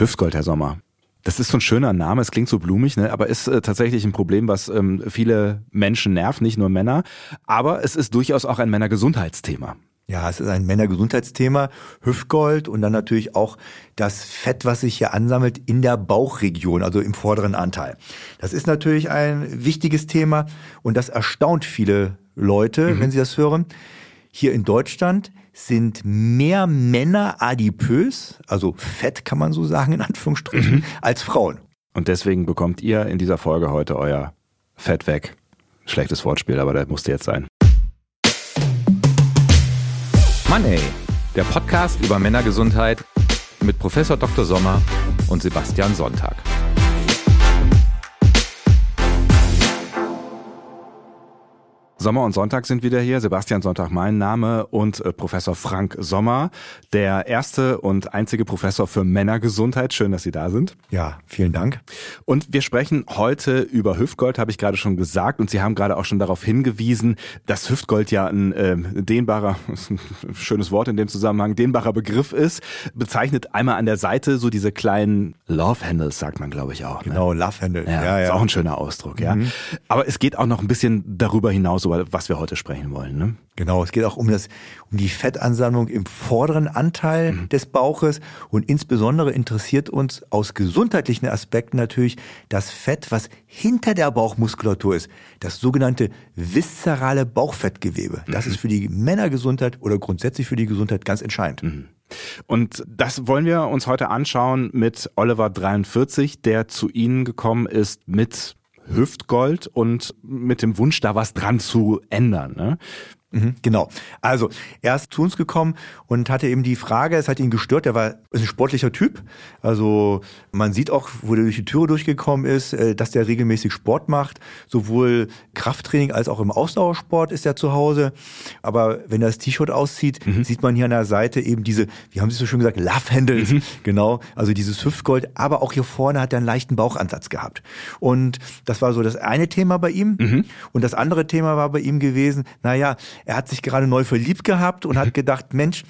Hüftgold, Herr Sommer. Das ist so ein schöner Name, es klingt so blumig, ne? aber ist äh, tatsächlich ein Problem, was ähm, viele Menschen nervt, nicht nur Männer. Aber es ist durchaus auch ein Männergesundheitsthema. Ja, es ist ein Männergesundheitsthema, Hüftgold und dann natürlich auch das Fett, was sich hier ansammelt in der Bauchregion, also im vorderen Anteil. Das ist natürlich ein wichtiges Thema und das erstaunt viele Leute, mhm. wenn sie das hören. Hier in Deutschland sind mehr Männer adipös, also fett kann man so sagen in Anführungsstrichen, mhm. als Frauen. Und deswegen bekommt ihr in dieser Folge heute euer Fett weg. Schlechtes Wortspiel, aber das musste jetzt sein. Money, der Podcast über Männergesundheit mit Professor Dr. Sommer und Sebastian Sonntag. Sommer und Sonntag sind wieder hier. Sebastian Sonntag mein Name und äh, Professor Frank Sommer, der erste und einzige Professor für Männergesundheit. Schön, dass Sie da sind. Ja, vielen Dank. Und wir sprechen heute über Hüftgold, habe ich gerade schon gesagt. Und Sie haben gerade auch schon darauf hingewiesen, dass Hüftgold ja ein äh, dehnbarer, ein schönes Wort in dem Zusammenhang, dehnbarer Begriff ist. Bezeichnet einmal an der Seite so diese kleinen Love Handles, sagt man, glaube ich auch. Ne? Genau, Love Handles. Ja, ja, ja, ist auch ein schöner Ausdruck, ja. Mhm. Aber es geht auch noch ein bisschen darüber hinaus was wir heute sprechen wollen. Ne? Genau, es geht auch um das, um die Fettansammlung im vorderen Anteil mhm. des Bauches und insbesondere interessiert uns aus gesundheitlichen Aspekten natürlich das Fett, was hinter der Bauchmuskulatur ist, das sogenannte viszerale Bauchfettgewebe. Das mhm. ist für die Männergesundheit oder grundsätzlich für die Gesundheit ganz entscheidend. Mhm. Und das wollen wir uns heute anschauen mit Oliver 43, der zu Ihnen gekommen ist mit Hüftgold und mit dem Wunsch, da was dran zu ändern. Ne? Mhm, genau. Also er ist zu uns gekommen und hatte eben die Frage, es hat ihn gestört, er war ist ein sportlicher Typ. Also man sieht auch, wo er durch die Türe durchgekommen ist, äh, dass der regelmäßig Sport macht. Sowohl Krafttraining als auch im Ausdauersport ist er zu Hause. Aber wenn er das T-Shirt auszieht, mhm. sieht man hier an der Seite eben diese, wie haben Sie so schön gesagt, Love Handles. Mhm. Genau, also dieses Hüftgold. Aber auch hier vorne hat er einen leichten Bauchansatz gehabt. Und das war so das eine Thema bei ihm. Mhm. Und das andere Thema war bei ihm gewesen, naja, er hat sich gerade neu verliebt gehabt und hat mhm. gedacht, Mensch,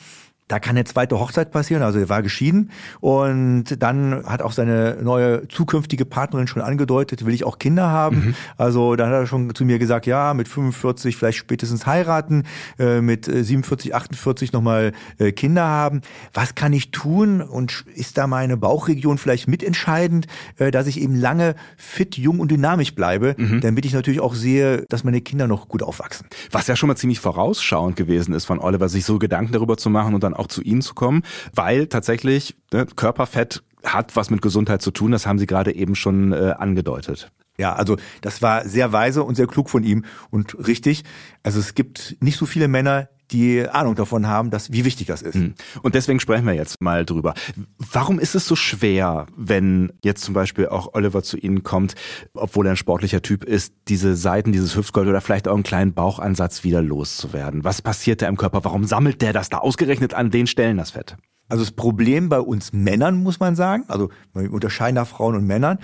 da kann eine zweite Hochzeit passieren. Also er war geschieden und dann hat auch seine neue zukünftige Partnerin schon angedeutet, will ich auch Kinder haben. Mhm. Also dann hat er schon zu mir gesagt, ja, mit 45 vielleicht spätestens heiraten, äh, mit 47, 48 nochmal äh, Kinder haben. Was kann ich tun? Und ist da meine Bauchregion vielleicht mitentscheidend, äh, dass ich eben lange fit, jung und dynamisch bleibe, mhm. damit ich natürlich auch sehe, dass meine Kinder noch gut aufwachsen. Was ja schon mal ziemlich vorausschauend gewesen ist von Oliver, sich so Gedanken darüber zu machen und dann auch zu Ihnen zu kommen, weil tatsächlich ne, Körperfett hat was mit Gesundheit zu tun. Das haben Sie gerade eben schon äh, angedeutet. Ja, also das war sehr weise und sehr klug von ihm und richtig. Also es gibt nicht so viele Männer, die Ahnung davon haben, dass, wie wichtig das ist. Hm. Und deswegen sprechen wir jetzt mal drüber. Warum ist es so schwer, wenn jetzt zum Beispiel auch Oliver zu Ihnen kommt, obwohl er ein sportlicher Typ ist, diese Seiten, dieses Hüftgold oder vielleicht auch einen kleinen Bauchansatz wieder loszuwerden? Was passiert da im Körper? Warum sammelt der das da ausgerechnet an den Stellen, das Fett? Also das Problem bei uns Männern, muss man sagen, also wir unterscheiden nach Frauen und Männern,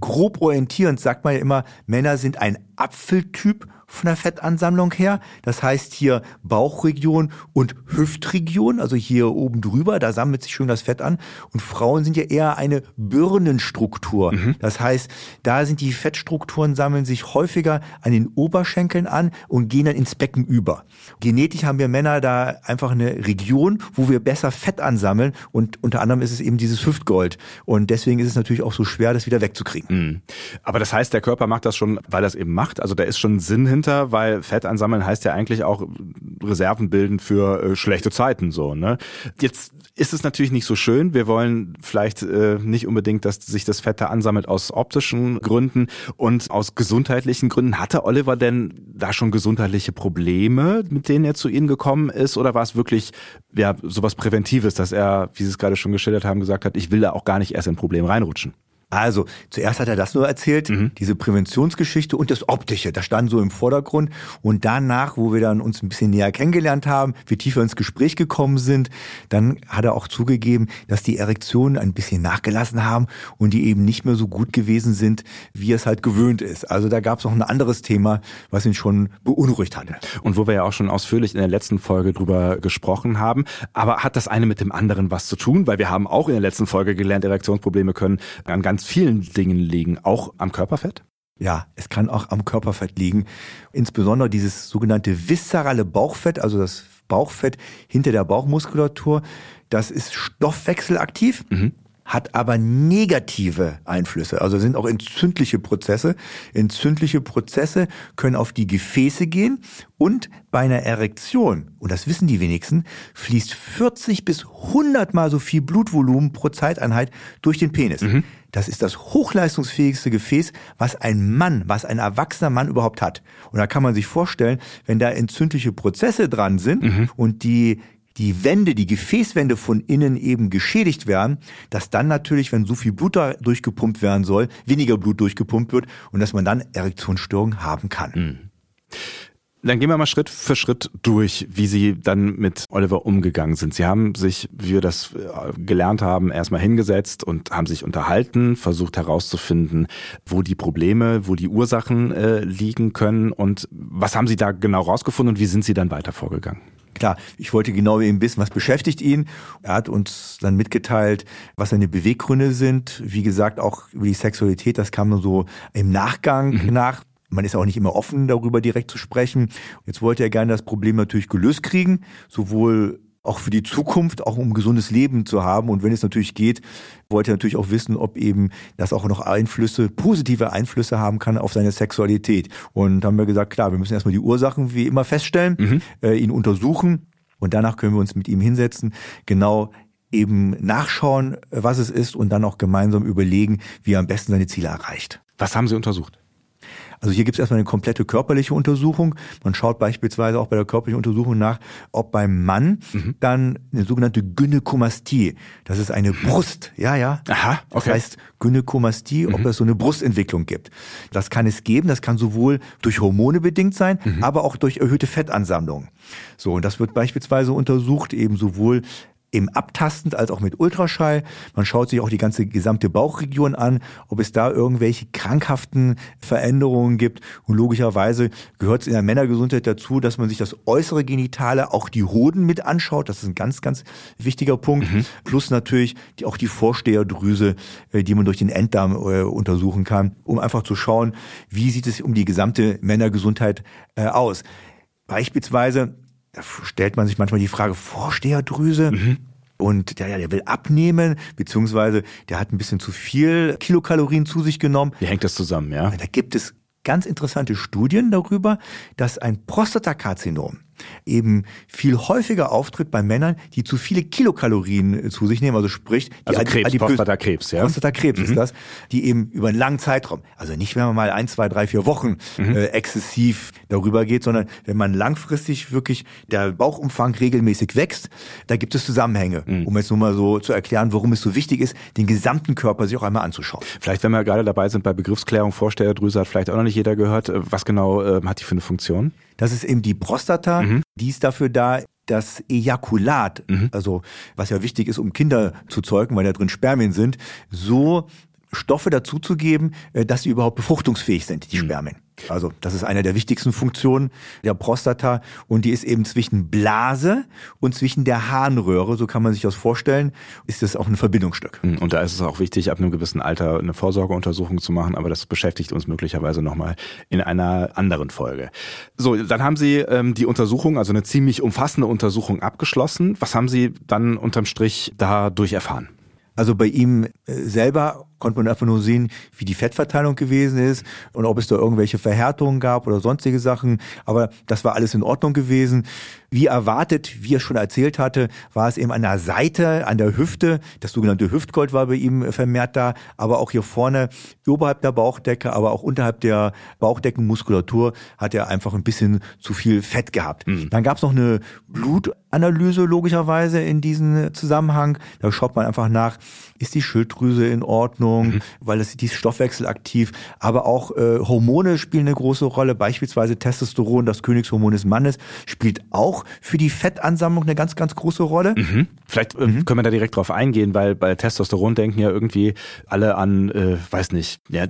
grob orientierend sagt man ja immer, Männer sind ein Apfeltyp von der Fettansammlung her. Das heißt hier Bauchregion und Hüftregion, also hier oben drüber, da sammelt sich schön das Fett an. Und Frauen sind ja eher eine Birnenstruktur. Mhm. Das heißt, da sind die Fettstrukturen sammeln sich häufiger an den Oberschenkeln an und gehen dann ins Becken über. Genetisch haben wir Männer da einfach eine Region, wo wir besser Fett ansammeln und unter anderem ist es eben dieses Hüftgold. Und deswegen ist es natürlich auch so schwer, das wieder wegzukriegen. Mhm. Aber das heißt, der Körper macht das schon, weil das eben macht. Also da ist schon Sinn hin dahinter, weil Fett ansammeln heißt ja eigentlich auch Reserven bilden für äh, schlechte Zeiten so. Ne? Jetzt ist es natürlich nicht so schön. Wir wollen vielleicht äh, nicht unbedingt, dass sich das Fett da ansammelt aus optischen Gründen und aus gesundheitlichen Gründen. Hatte Oliver denn da schon gesundheitliche Probleme, mit denen er zu Ihnen gekommen ist? Oder war es wirklich ja sowas Präventives, dass er, wie Sie es gerade schon geschildert haben, gesagt hat, ich will da auch gar nicht erst in ein Problem reinrutschen? Also, zuerst hat er das nur erzählt, mhm. diese Präventionsgeschichte und das Optische, das stand so im Vordergrund. Und danach, wo wir dann uns ein bisschen näher kennengelernt haben, wir tiefer ins Gespräch gekommen sind, dann hat er auch zugegeben, dass die Erektionen ein bisschen nachgelassen haben und die eben nicht mehr so gut gewesen sind, wie es halt gewöhnt ist. Also da gab es noch ein anderes Thema, was ihn schon beunruhigt hatte. Und wo wir ja auch schon ausführlich in der letzten Folge drüber gesprochen haben. Aber hat das eine mit dem anderen was zu tun? Weil wir haben auch in der letzten Folge gelernt, Erektionsprobleme können an ganz ganz vielen Dingen liegen, auch am Körperfett? Ja, es kann auch am Körperfett liegen. Insbesondere dieses sogenannte viszerale Bauchfett, also das Bauchfett hinter der Bauchmuskulatur, das ist stoffwechselaktiv. Mhm hat aber negative Einflüsse, also sind auch entzündliche Prozesse. Entzündliche Prozesse können auf die Gefäße gehen und bei einer Erektion, und das wissen die wenigsten, fließt 40 bis 100 mal so viel Blutvolumen pro Zeiteinheit durch den Penis. Mhm. Das ist das hochleistungsfähigste Gefäß, was ein Mann, was ein erwachsener Mann überhaupt hat. Und da kann man sich vorstellen, wenn da entzündliche Prozesse dran sind mhm. und die die Wände, die Gefäßwände von innen eben geschädigt werden, dass dann natürlich, wenn so viel Blut da durchgepumpt werden soll, weniger Blut durchgepumpt wird und dass man dann Erektionsstörungen haben kann. Mhm. Dann gehen wir mal Schritt für Schritt durch, wie Sie dann mit Oliver umgegangen sind. Sie haben sich, wie wir das äh, gelernt haben, erstmal hingesetzt und haben sich unterhalten, versucht herauszufinden, wo die Probleme, wo die Ursachen äh, liegen können und was haben Sie da genau rausgefunden und wie sind Sie dann weiter vorgegangen? Klar, ich wollte genau eben wissen, was beschäftigt ihn. Er hat uns dann mitgeteilt, was seine Beweggründe sind. Wie gesagt, auch über die Sexualität, das kam so im Nachgang mhm. nach. Man ist auch nicht immer offen, darüber direkt zu sprechen. Jetzt wollte er gerne das Problem natürlich gelöst kriegen, sowohl auch für die Zukunft, auch um ein gesundes Leben zu haben. Und wenn es natürlich geht, wollte er natürlich auch wissen, ob eben das auch noch Einflüsse, positive Einflüsse haben kann auf seine Sexualität. Und haben wir gesagt, klar, wir müssen erstmal die Ursachen wie immer feststellen, mhm. äh, ihn untersuchen und danach können wir uns mit ihm hinsetzen, genau eben nachschauen, was es ist und dann auch gemeinsam überlegen, wie er am besten seine Ziele erreicht. Was haben Sie untersucht? Also hier gibt es erstmal eine komplette körperliche Untersuchung. Man schaut beispielsweise auch bei der körperlichen Untersuchung nach, ob beim Mann mhm. dann eine sogenannte Gynäkomastie, das ist eine Brust, ja, ja. Aha, okay. Das heißt Gynäkomastie, mhm. ob es so eine Brustentwicklung gibt. Das kann es geben, das kann sowohl durch Hormone bedingt sein, mhm. aber auch durch erhöhte Fettansammlung. So, und das wird beispielsweise untersucht, eben sowohl eben abtastend als auch mit Ultraschall. Man schaut sich auch die ganze gesamte Bauchregion an, ob es da irgendwelche krankhaften Veränderungen gibt. Und logischerweise gehört es in der Männergesundheit dazu, dass man sich das äußere Genitale, auch die Hoden mit anschaut. Das ist ein ganz, ganz wichtiger Punkt. Mhm. Plus natürlich die, auch die Vorsteherdrüse, äh, die man durch den Enddarm äh, untersuchen kann, um einfach zu schauen, wie sieht es um die gesamte Männergesundheit äh, aus. Beispielsweise da stellt man sich manchmal die Frage, Vorsteherdrüse. Mhm. Und der, der will abnehmen, beziehungsweise der hat ein bisschen zu viel Kilokalorien zu sich genommen. Wie hängt das zusammen, ja? Da gibt es ganz interessante Studien darüber, dass ein Prostatakarzinom eben viel häufiger auftritt bei Männern, die zu viele Kilokalorien zu sich nehmen, also sprich, die also Krebs, Prostatakrebs, ja. Prostatakrebs mhm. ist das, die eben über einen langen Zeitraum, also nicht wenn man mal ein, zwei, drei, vier Wochen mhm. äh, exzessiv darüber geht, sondern wenn man langfristig wirklich der Bauchumfang regelmäßig wächst, da gibt es Zusammenhänge, mhm. um jetzt nur mal so zu erklären, warum es so wichtig ist, den gesamten Körper sich auch einmal anzuschauen. Vielleicht, wenn wir gerade dabei sind bei Begriffsklärung, Vorstellerdrüse hat vielleicht auch noch nicht jeder gehört, äh, was genau äh, hat die für eine Funktion? Das ist eben die Prostata, mhm. Die ist dafür da, das Ejakulat, mhm. also was ja wichtig ist, um Kinder zu zeugen, weil da drin Spermien sind, so Stoffe dazuzugeben, äh, dass sie überhaupt befruchtungsfähig sind, die mhm. Spermien. Also das ist eine der wichtigsten Funktionen der Prostata und die ist eben zwischen Blase und zwischen der Harnröhre, so kann man sich das vorstellen, ist das auch ein Verbindungsstück. Mhm. Und da ist es auch wichtig, ab einem gewissen Alter eine Vorsorgeuntersuchung zu machen, aber das beschäftigt uns möglicherweise nochmal in einer anderen Folge. So, dann haben Sie ähm, die Untersuchung, also eine ziemlich umfassende Untersuchung abgeschlossen. Was haben Sie dann unterm Strich dadurch erfahren? Also bei ihm äh, selber konnte man einfach nur sehen, wie die Fettverteilung gewesen ist und ob es da irgendwelche Verhärtungen gab oder sonstige Sachen. Aber das war alles in Ordnung gewesen. Wie erwartet, wie er schon erzählt hatte, war es eben an der Seite, an der Hüfte. Das sogenannte Hüftgold war bei ihm vermehrt da, aber auch hier vorne oberhalb der Bauchdecke, aber auch unterhalb der Bauchdeckenmuskulatur hat er einfach ein bisschen zu viel Fett gehabt. Mhm. Dann gab es noch eine Blutanalyse logischerweise in diesem Zusammenhang. Da schaut man einfach nach, ist die Schilddrüse in Ordnung? Mhm. weil es die ist stoffwechselaktiv, aber auch äh, Hormone spielen eine große Rolle, beispielsweise Testosteron, das Königshormon des Mannes, spielt auch für die Fettansammlung eine ganz, ganz große Rolle. Mhm. Vielleicht äh, mhm. können wir da direkt drauf eingehen, weil bei Testosteron denken ja irgendwie alle an, äh, weiß nicht, ja,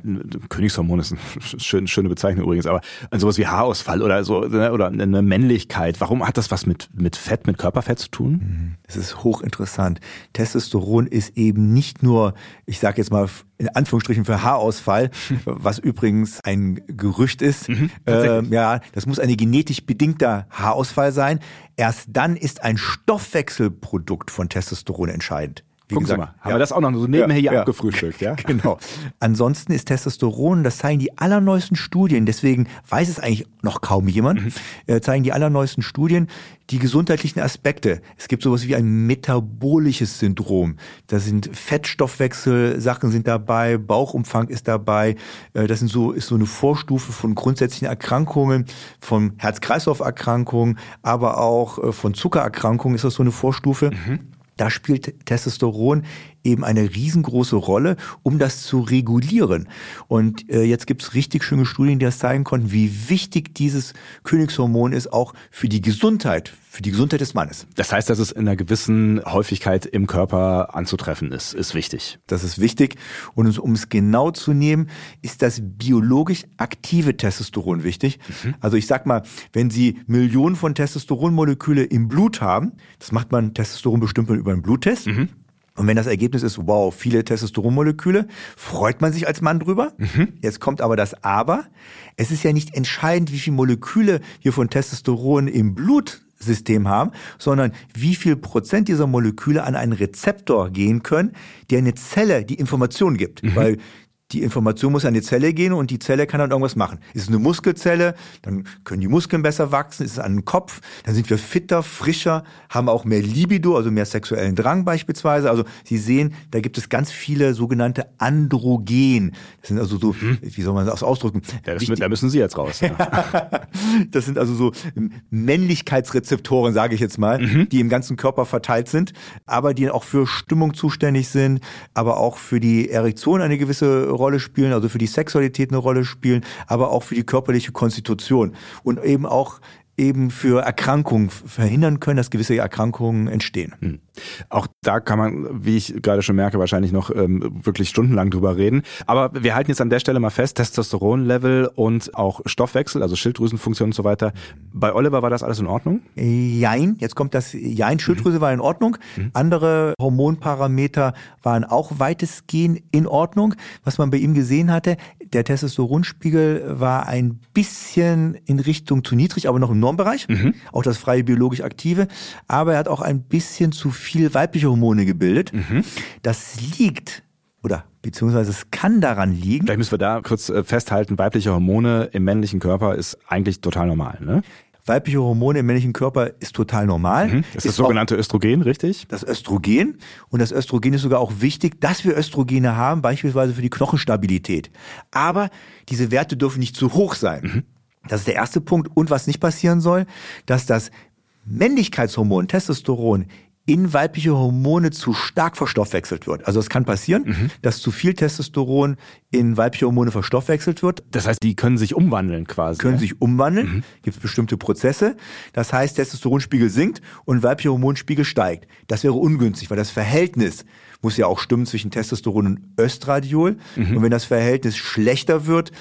Königshormon ist eine schön, schöne Bezeichnung übrigens, aber an sowas wie Haarausfall oder so, ne, oder eine Männlichkeit. Warum hat das was mit, mit Fett, mit Körperfett zu tun? Mhm. Das ist hochinteressant. Testosteron ist eben nicht nur, ich sage jetzt mal in Anführungsstrichen für Haarausfall, was übrigens ein Gerücht ist. Mhm, äh, ja, das muss ein genetisch bedingter Haarausfall sein. Erst dann ist ein Stoffwechselprodukt von Testosteron entscheidend. Wie Gucken gesagt, mal, haben ja. wir das auch noch so nebenher hier ja. abgefrühstückt, ja? Genau. Ansonsten ist Testosteron, das zeigen die allerneuesten Studien, deswegen weiß es eigentlich noch kaum jemand, mhm. äh, zeigen die allerneuesten Studien die gesundheitlichen Aspekte. Es gibt sowas wie ein metabolisches Syndrom. Da sind Fettstoffwechselsachen sind dabei, Bauchumfang ist dabei. Äh, das sind so, ist so eine Vorstufe von grundsätzlichen Erkrankungen, von Herz-Kreislauf-Erkrankungen, aber auch äh, von Zuckererkrankungen ist das so eine Vorstufe. Mhm. Da spielt Testosteron eben eine riesengroße Rolle, um das zu regulieren. Und äh, jetzt gibt es richtig schöne Studien, die das zeigen konnten, wie wichtig dieses Königshormon ist, auch für die Gesundheit, für die Gesundheit des Mannes. Das heißt, dass es in einer gewissen Häufigkeit im Körper anzutreffen ist, ist wichtig. Das ist wichtig. Und um es genau zu nehmen, ist das biologisch aktive Testosteron wichtig. Mhm. Also ich sag mal, wenn Sie Millionen von Testosteronmoleküle im Blut haben, das macht man Testosteron bestimmt über einen Bluttest. Mhm. Und wenn das Ergebnis ist, wow, viele Testosteronmoleküle, freut man sich als Mann drüber. Mhm. Jetzt kommt aber das Aber. Es ist ja nicht entscheidend, wie viele Moleküle wir von Testosteron im Blutsystem haben, sondern wie viel Prozent dieser Moleküle an einen Rezeptor gehen können, der eine Zelle die Information gibt. Mhm. Weil die Information muss an die Zelle gehen und die Zelle kann dann irgendwas machen. Ist es eine Muskelzelle, dann können die Muskeln besser wachsen. Ist es an den Kopf, dann sind wir fitter, frischer, haben auch mehr Libido, also mehr sexuellen Drang beispielsweise. Also Sie sehen, da gibt es ganz viele sogenannte Androgen. Das sind also so, hm. wie soll man das ausdrücken? Ja, das, da müssen Sie jetzt raus. Ja. das sind also so Männlichkeitsrezeptoren, sage ich jetzt mal, mhm. die im ganzen Körper verteilt sind, aber die auch für Stimmung zuständig sind, aber auch für die Erektion eine gewisse Rolle spielen, also für die Sexualität eine Rolle spielen, aber auch für die körperliche Konstitution und eben auch eben für Erkrankungen verhindern können, dass gewisse Erkrankungen entstehen. Hm. Auch da kann man, wie ich gerade schon merke, wahrscheinlich noch ähm, wirklich stundenlang drüber reden. Aber wir halten jetzt an der Stelle mal fest, Testosteronlevel und auch Stoffwechsel, also Schilddrüsenfunktion und so weiter. Bei Oliver war das alles in Ordnung? Jein, jetzt kommt das Jein, Schilddrüse mhm. war in Ordnung. Mhm. Andere Hormonparameter waren auch weitestgehend in Ordnung. Was man bei ihm gesehen hatte, der Testosteronspiegel war ein bisschen in Richtung zu niedrig, aber noch im Normbereich. Mhm. Auch das freie biologisch aktive. Aber er hat auch ein bisschen zu viel weibliche Hormone gebildet. Mhm. Das liegt oder beziehungsweise es kann daran liegen. Vielleicht müssen wir da kurz äh, festhalten, weibliche Hormone im männlichen Körper ist eigentlich total normal, ne? Weibliche Hormone im männlichen Körper ist total normal. Mhm. Das ist das sogenannte Östrogen, richtig? Das Östrogen. Und das Östrogen ist sogar auch wichtig, dass wir Östrogene haben, beispielsweise für die Knochenstabilität. Aber diese Werte dürfen nicht zu hoch sein. Mhm. Das ist der erste Punkt. Und was nicht passieren soll, dass das Männlichkeitshormon Testosteron in weibliche Hormone zu stark verstoffwechselt wird. Also es kann passieren, mhm. dass zu viel Testosteron in weibliche Hormone verstoffwechselt wird. Das heißt, die können sich umwandeln quasi. Können ja? sich umwandeln. Mhm. Gibt es bestimmte Prozesse. Das heißt, Testosteronspiegel sinkt und weiblicher Hormonspiegel steigt. Das wäre ungünstig, weil das Verhältnis muss ja auch stimmen zwischen Testosteron und Östradiol. Mhm. Und wenn das Verhältnis schlechter wird,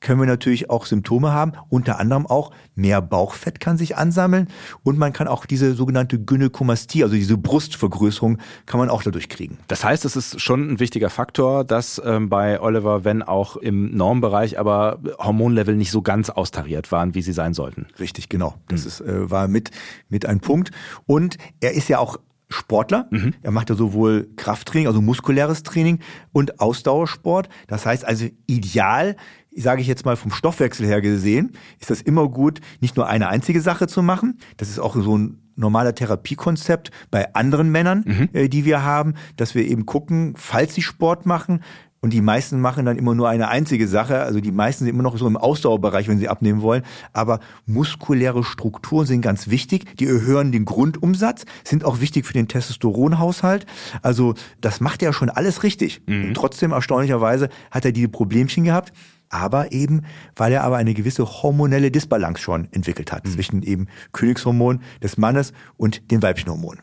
können wir natürlich auch Symptome haben, unter anderem auch mehr Bauchfett kann sich ansammeln und man kann auch diese sogenannte Gynäkomastie, also diese Brustvergrößerung, kann man auch dadurch kriegen. Das heißt, es ist schon ein wichtiger Faktor, dass ähm, bei Oliver, wenn auch im Normbereich, aber Hormonlevel nicht so ganz austariert waren, wie sie sein sollten. Richtig, genau. Das mhm. ist, äh, war mit, mit ein Punkt. Und er ist ja auch Sportler. Mhm. Er macht ja sowohl Krafttraining, also muskuläres Training und Ausdauersport. Das heißt also ideal sage ich jetzt mal vom Stoffwechsel her gesehen, ist das immer gut, nicht nur eine einzige Sache zu machen. Das ist auch so ein normaler Therapiekonzept bei anderen Männern, mhm. äh, die wir haben, dass wir eben gucken, falls sie Sport machen, Und die meisten machen dann immer nur eine einzige Sache. Also die meisten sind immer noch so im Ausdauerbereich, wenn sie abnehmen wollen. Aber muskuläre Strukturen sind ganz wichtig. Die erhöhen den Grundumsatz, sind auch wichtig für den Testosteronhaushalt. Also das macht er schon alles richtig. Mhm. Und trotzdem, erstaunlicherweise, hat er die Problemchen gehabt. Aber eben, weil er aber eine gewisse hormonelle Disbalance schon entwickelt hat mhm. zwischen eben Königshormon des Mannes und den weiblichen Hormonen.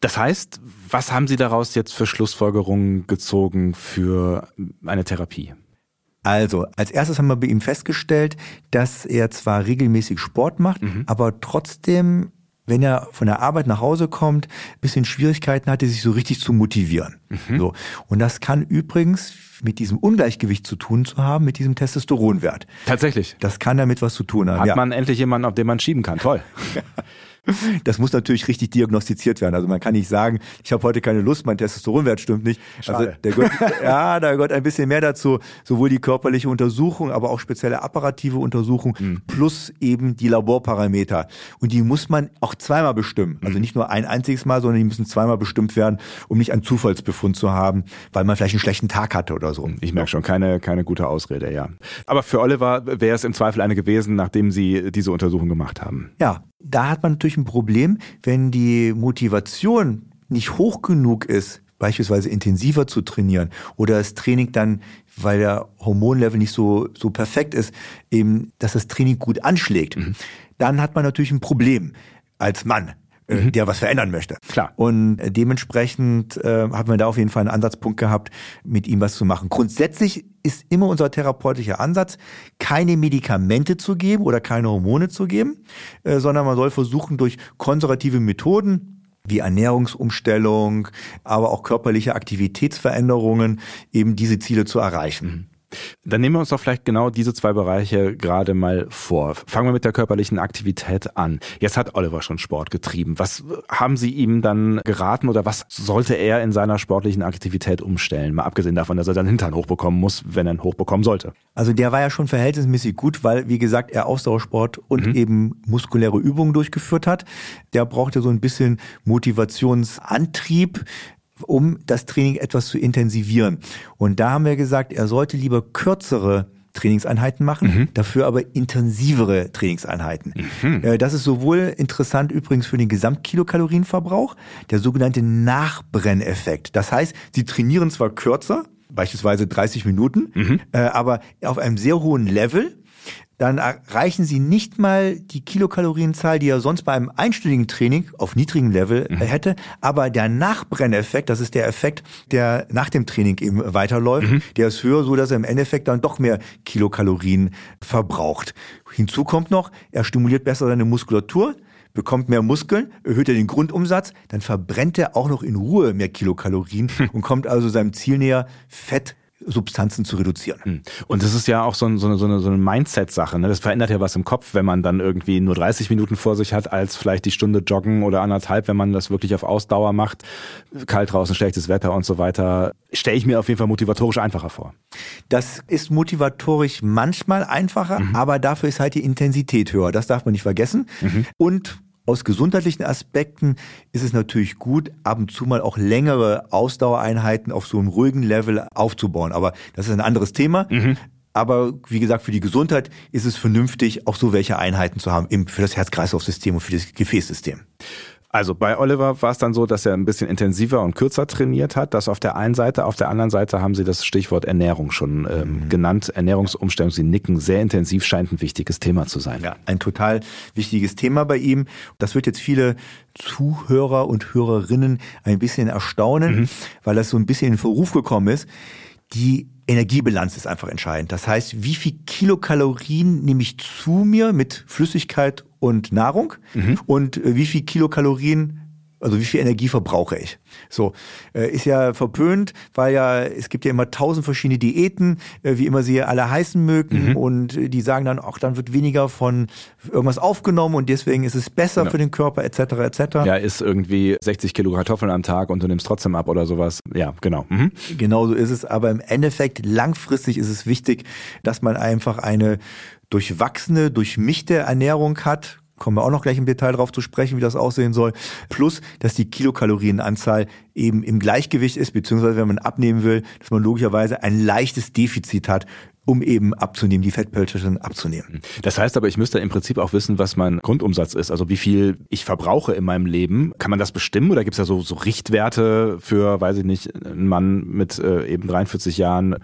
Das heißt, was haben Sie daraus jetzt für Schlussfolgerungen gezogen für eine Therapie? Also, als erstes haben wir bei ihm festgestellt, dass er zwar regelmäßig Sport macht, mhm. aber trotzdem, wenn er von der Arbeit nach Hause kommt, bisschen Schwierigkeiten hatte, sich so richtig zu motivieren. Mhm. So. Und das kann übrigens mit diesem Ungleichgewicht zu tun zu haben, mit diesem Testosteronwert. Tatsächlich. Das kann damit was zu tun haben. Hat ja. man endlich jemanden, auf den man schieben kann. Toll. Das muss natürlich richtig diagnostiziert werden. Also man kann nicht sagen, ich habe heute keine Lust, mein Testosteronwert stimmt nicht. Also Schade. Also der gehört, ja, da gehört ein bisschen mehr dazu, sowohl die körperliche Untersuchung, aber auch spezielle apparative Untersuchung mhm. plus eben die Laborparameter. Und die muss man auch zweimal bestimmen. Also nicht nur ein einziges Mal, sondern die müssen zweimal bestimmt werden, um nicht einen Zufallsbefund zu haben, weil man vielleicht einen schlechten Tag hatte oder so. Ich merke schon, keine, keine gute Ausrede, ja. Aber für Oliver wäre es im Zweifel eine gewesen, nachdem Sie diese Untersuchung gemacht haben. Ja, da hat man natürlich ein Problem, wenn die Motivation nicht hoch genug ist, beispielsweise intensiver zu trainieren oder das Training dann, weil der Hormonlevel nicht so, so perfekt ist, eben, dass das Training gut anschlägt, mhm. dann hat man natürlich ein Problem als Mann. Äh, mhm. der was verändern möchte. Klar. Und äh, dementsprechend äh, haben wir da auf jeden Fall einen Ansatzpunkt gehabt, mit ihm was zu machen. Grundsätzlich ist immer unser therapeutischer Ansatz, keine Medikamente zu geben oder keine Hormone zu geben, äh, sondern man soll versuchen, durch konservative Methoden, wie Ernährungsumstellung, aber auch körperliche Aktivitätsveränderungen eben diese Ziele zu erreichen. Mhm. Dann nehmen wir uns doch vielleicht genau diese zwei Bereiche gerade mal vor. Fangen wir mit der körperlichen Aktivität an. Jetzt hat Oliver schon Sport getrieben. Was haben Sie ihm dann geraten oder was sollte er in seiner sportlichen Aktivität umstellen? Mal abgesehen davon, dass er seinen Hintern hochbekommen muss, wenn er ihn hochbekommen sollte. Also der war ja schon verhältnismäßig gut, weil, wie gesagt, er Ausdauersport und mhm. eben muskuläre Übungen durchgeführt hat. Der brauchte so ein bisschen Motivationsantrieb um das Training etwas zu intensivieren. Und da haben wir gesagt, er sollte lieber kürzere Trainingseinheiten machen, mhm. dafür aber intensivere Trainingseinheiten. Mhm. Äh, das ist sowohl interessant übrigens für den Gesamtkilokalorienverbrauch, der sogenannte Nachbrenneffekt. Das heißt, sie trainieren zwar kürzer, beispielsweise 30 Minuten, mhm. Äh, aber auf einem sehr hohen Level dann erreichen sie nicht mal die Kilokalorienzahl, die er sonst bei einem einstündigen Training auf niedrigem Level mhm. hätte. Aber der Nachbrenneffekt, das ist der Effekt, der nach dem Training eben weiterläuft, mhm. der ist höher, so dass er im Endeffekt dann doch mehr Kilokalorien verbraucht. Hinzu kommt noch, er stimuliert besser seine Muskulatur, bekommt mehr Muskeln, erhöht er den Grundumsatz, dann verbrennt er auch noch in Ruhe mehr Kilokalorien und kommt also seinem Ziel näher, Fett Substanzen zu reduzieren. Hm. Und das ist ja auch so, ein, so eine, so eine, so eine Mindset-Sache. Ne? Das verändert ja was im Kopf, wenn man dann irgendwie nur 30 Minuten vor sich hat, als vielleicht die Stunde joggen oder anderthalb, wenn man das wirklich auf Ausdauer macht. Kalt draußen, schlechtes Wetter und so weiter. Stelle ich mir auf jeden Fall motivatorisch einfacher vor. Das ist motivatorisch manchmal einfacher, mhm. aber dafür ist halt die Intensität höher. Das darf man nicht vergessen. Mhm. Und aus gesundheitlichen Aspekten ist es natürlich gut, ab und zu mal auch längere Ausdauereinheiten auf so einem ruhigen Level aufzubauen. Aber das ist ein anderes Thema. Mhm. Aber wie gesagt, für die Gesundheit ist es vernünftig, auch so welche Einheiten zu haben, eben für das Herz-Kreislauf-System und für das Gefäßsystem. Also bei Oliver war es dann so, dass er ein bisschen intensiver und kürzer trainiert hat. Das auf der einen Seite. Auf der anderen Seite haben Sie das Stichwort Ernährung schon ähm, mhm. genannt. Ernährungsumstellung, Sie nicken sehr intensiv, scheint ein wichtiges Thema zu sein. Ja, ein total wichtiges Thema bei ihm. Das wird jetzt viele Zuhörer und Hörerinnen ein bisschen erstaunen, mhm. weil das so ein bisschen in Verruf gekommen ist. Die Energiebilanz ist einfach entscheidend. Das heißt, wie viel Kilokalorien nehme ich zu mir mit Flüssigkeit und Nahrung mhm. und äh, wie viel Kilokalorien also wie viel Energie verbrauche ich? So äh, ist ja verpönt, weil ja es gibt ja immer tausend verschiedene Diäten, äh, wie immer sie alle heißen mögen, mhm. und äh, die sagen dann auch, dann wird weniger von irgendwas aufgenommen und deswegen ist es besser genau. für den Körper etc. etc. Ja, ist irgendwie 60 Kilo Kartoffeln am Tag und du nimmst trotzdem ab oder sowas. Ja, genau. Mhm. Genau so ist es. Aber im Endeffekt langfristig ist es wichtig, dass man einfach eine durchwachsene, durchmischte Ernährung hat, kommen wir auch noch gleich im Detail drauf zu sprechen, wie das aussehen soll. Plus, dass die Kilokalorienanzahl eben im Gleichgewicht ist, beziehungsweise wenn man abnehmen will, dass man logischerweise ein leichtes Defizit hat um eben abzunehmen, die Fettpölzerchen abzunehmen. Das heißt aber, ich müsste im Prinzip auch wissen, was mein Grundumsatz ist, also wie viel ich verbrauche in meinem Leben. Kann man das bestimmen oder gibt es da so, so Richtwerte für, weiß ich nicht, einen Mann mit äh, eben 43 Jahren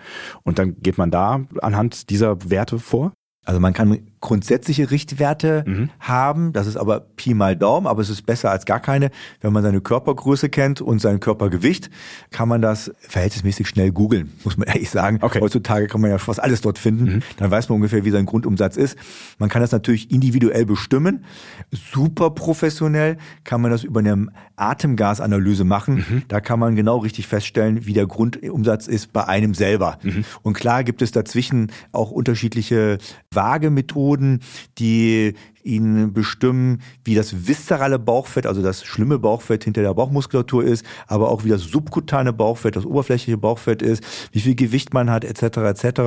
und dann geht man da anhand dieser Werte vor? Also man kann grundsätzliche Richtwerte mhm. haben. Das ist aber Pi mal Daumen, aber es ist besser als gar keine. Wenn man seine Körpergröße kennt und sein Körpergewicht, kann man das verhältnismäßig schnell googeln, muss man ehrlich sagen. Okay. Heutzutage kann man ja fast alles dort finden. Mhm. Dann weiß man ungefähr, wie sein Grundumsatz ist. Man kann das natürlich individuell bestimmen. Super professionell kann man das über eine Atemgasanalyse machen. Mhm. Da kann man genau richtig feststellen, wie der Grundumsatz ist bei einem selber. Mhm. Und klar gibt es dazwischen auch unterschiedliche Waagemethoden Methoden, die ihnen bestimmen, wie das viszerale Bauchfett, also das schlimme Bauchfett hinter der Bauchmuskulatur ist, aber auch wie das subkutane Bauchfett, das oberflächliche Bauchfett ist, wie viel Gewicht man hat, etc. etc.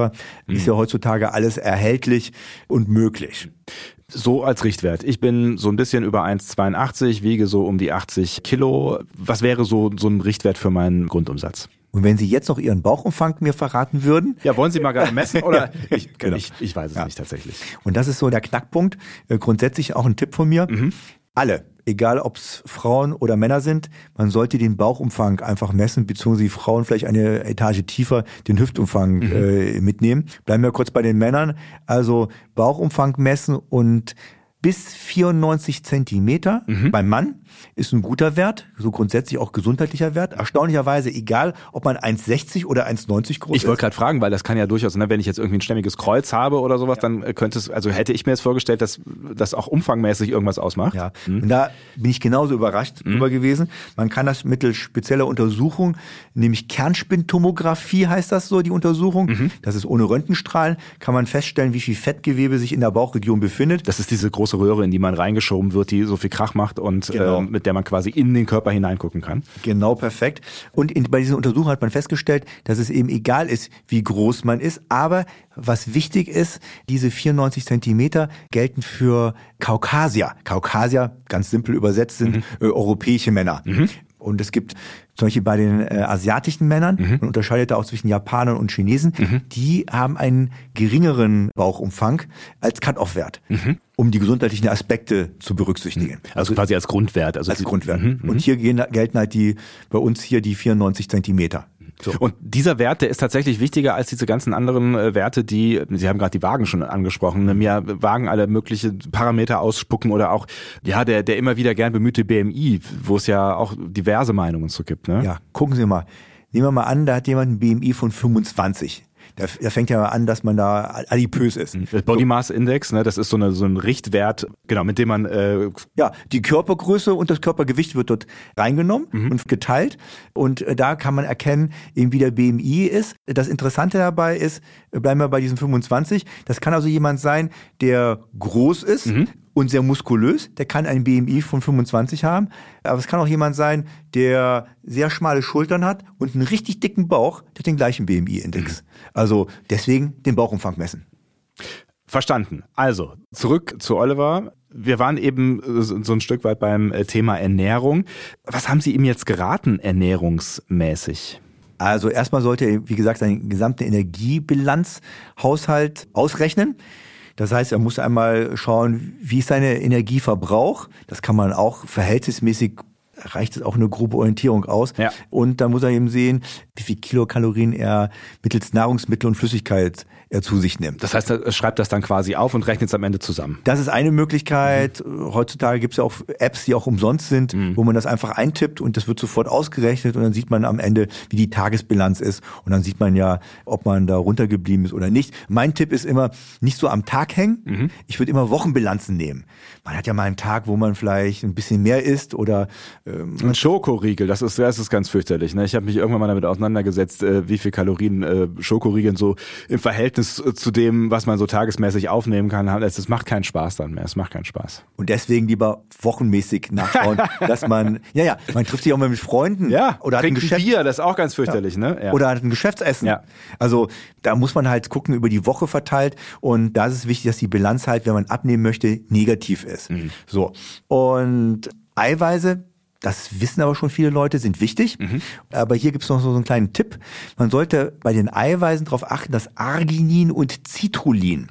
Mhm. Ist ja heutzutage alles erhältlich und möglich. So als Richtwert. Ich bin so ein bisschen über 1,82, wiege so um die 80 Kilo. Was wäre so, so ein Richtwert für meinen Grundumsatz? Und wenn Sie jetzt noch Ihren Bauchumfang mir verraten würden. Ja, wollen Sie mal gerade messen? Oder? ich, genau. ich, ich weiß es ja. nicht tatsächlich. Und das ist so der Knackpunkt. Äh, grundsätzlich auch ein Tipp von mir. Mhm. Alle, egal ob es Frauen oder Männer sind, man sollte den Bauchumfang einfach messen, beziehungsweise die Frauen vielleicht eine Etage tiefer den Hüftumfang mhm. äh, mitnehmen. Bleiben wir kurz bei den Männern. Also Bauchumfang messen und bis 94 Zentimeter mhm. beim Mann ist ein guter Wert, so grundsätzlich auch gesundheitlicher Wert. Erstaunlicherweise egal, ob man 1,60 oder 1,90 groß ist. Ich wollte gerade fragen, weil das kann ja durchaus, ne, wenn ich jetzt irgendwie ein stämmiges Kreuz habe oder sowas, ja. dann könnte es, also hätte ich mir jetzt vorgestellt, dass das auch umfangmäßig irgendwas ausmacht. Ja, mhm. und da bin ich genauso überrascht mhm. drüber gewesen. Man kann das mittels spezieller Untersuchung, nämlich Kernspintomographie heißt das so, die Untersuchung. Mhm. Das ist ohne Röntgenstrahlen, kann man feststellen, wie viel Fettgewebe sich in der Bauchregion befindet. Das ist diese große Röhre, in die man reingeschoben wird, die so viel Krach macht und genau. ähm, mit der man quasi in den Körper hineingucken kann. Genau, perfekt. Und in, bei diesen Untersuchungen hat man festgestellt, dass es eben egal ist, wie groß man ist, aber was wichtig ist, diese 94 Zentimeter gelten für Kaukasier. Kaukasier, ganz simpel übersetzt, sind mhm. äh, europäische Männer. Mhm. Und es gibt zum Beispiel bei den äh, asiatischen Männern, mhm. man unterscheidet da auch zwischen Japanern und Chinesen, mhm. die haben einen geringeren Bauchumfang als Cut-Off-Wert. Mhm um die gesundheitlichen Aspekte zu berücksichtigen. Also, also quasi als Grundwert. Also als Grundwert. Mhm, und hier gehen, gelten halt die, bei uns hier die 94 Zentimeter. So. Und dieser Wert, der ist tatsächlich wichtiger als diese ganzen anderen äh, Werte, die, Sie haben gerade die Wagen schon angesprochen, ne, mir Wagen alle mögliche Parameter ausspucken oder auch, ja, der, der immer wieder gern bemühte BMI, wo es ja auch diverse Meinungen zu gibt. Ne? Ja, gucken Sie mal. Nehmen wir mal an, da hat jemand ein BMI von 25 da, da fängt ja an, dass man da adipös ist. Mhm. Body Mass Index, ne, das ist so, eine, so ein Richtwert, genau, mit dem man äh ja die Körpergröße und das Körpergewicht wird dort reingenommen mhm. und geteilt und äh, da kann man erkennen, eben wie der BMI ist. Das Interessante dabei ist, bleiben wir bei diesen 25. Das kann also jemand sein, der groß ist, mhm und sehr muskulös, der kann ein BMI von 25 haben. Aber es kann auch jemand sein, der sehr schmale Schultern hat und einen richtig dicken Bauch, der hat den gleichen BMI-Index. Mhm. Also deswegen den Bauchumfang messen. Verstanden. Also, zurück zu Oliver. Wir waren eben so ein Stück weit beim äh, Thema Ernährung. Was haben Sie ihm jetzt geraten, ernährungsmäßig? Also erstmal sollte er, wie gesagt, seinen gesamten Energiebilanzhaushalt ausrechnen. Das heißt, er muss einmal schauen, wie ist seine Energieverbrauch. Das kann man auch verhältnismäßig reicht es auch eine grobe Orientierung aus. Ja. Und dann muss er eben sehen, wie viel Kilokalorien er mittels Nahrungsmittel und Flüssigkeit er zu sich nimmt. Das heißt, er schreibt das dann quasi auf und rechnet es am Ende zusammen. Das ist eine Möglichkeit. Mhm. Heutzutage gibt es ja auch Apps, die auch umsonst sind, mhm. wo man das einfach eintippt und das wird sofort ausgerechnet und dann sieht man am Ende, wie die Tagesbilanz ist und dann sieht man ja, ob man da runtergeblieben ist oder nicht. Mein Tipp ist immer, nicht so am Tag hängen. Mhm. Ich würde immer Wochenbilanzen nehmen. Man hat ja mal einen Tag, wo man vielleicht ein bisschen mehr isst oder Ähm, ein Schokoriegel, das ist, das ist ganz fürchterlich. Ne? Ich habe mich irgendwann mal damit auseinandergesetzt, äh, wie viel Kalorien äh, Schokoriegeln so im Verhältnis äh, zu dem, was man so tagesmäßig aufnehmen kann. Es macht keinen Spaß dann mehr. Es macht keinen Spaß. Und deswegen lieber wochenmäßig nachschauen, dass man, ja, ja, man trifft sich auch mal mit Freunden. Ja, oder hat ein Geschäft, Bier, das ist auch ganz fürchterlich, ja. ne? Ja. Oder hat ein Geschäftsessen. Ja. Also da muss man halt gucken über die Woche verteilt und da ist es wichtig, dass die Bilanz halt, wenn man abnehmen möchte, negativ ist. Mhm. So. Und Eiweiße, das wissen aber schon viele Leute, sind wichtig. Mhm. Aber hier gibt es noch so einen kleinen Tipp. Man sollte bei den Eiweißen darauf achten, dass Arginin und Citrullin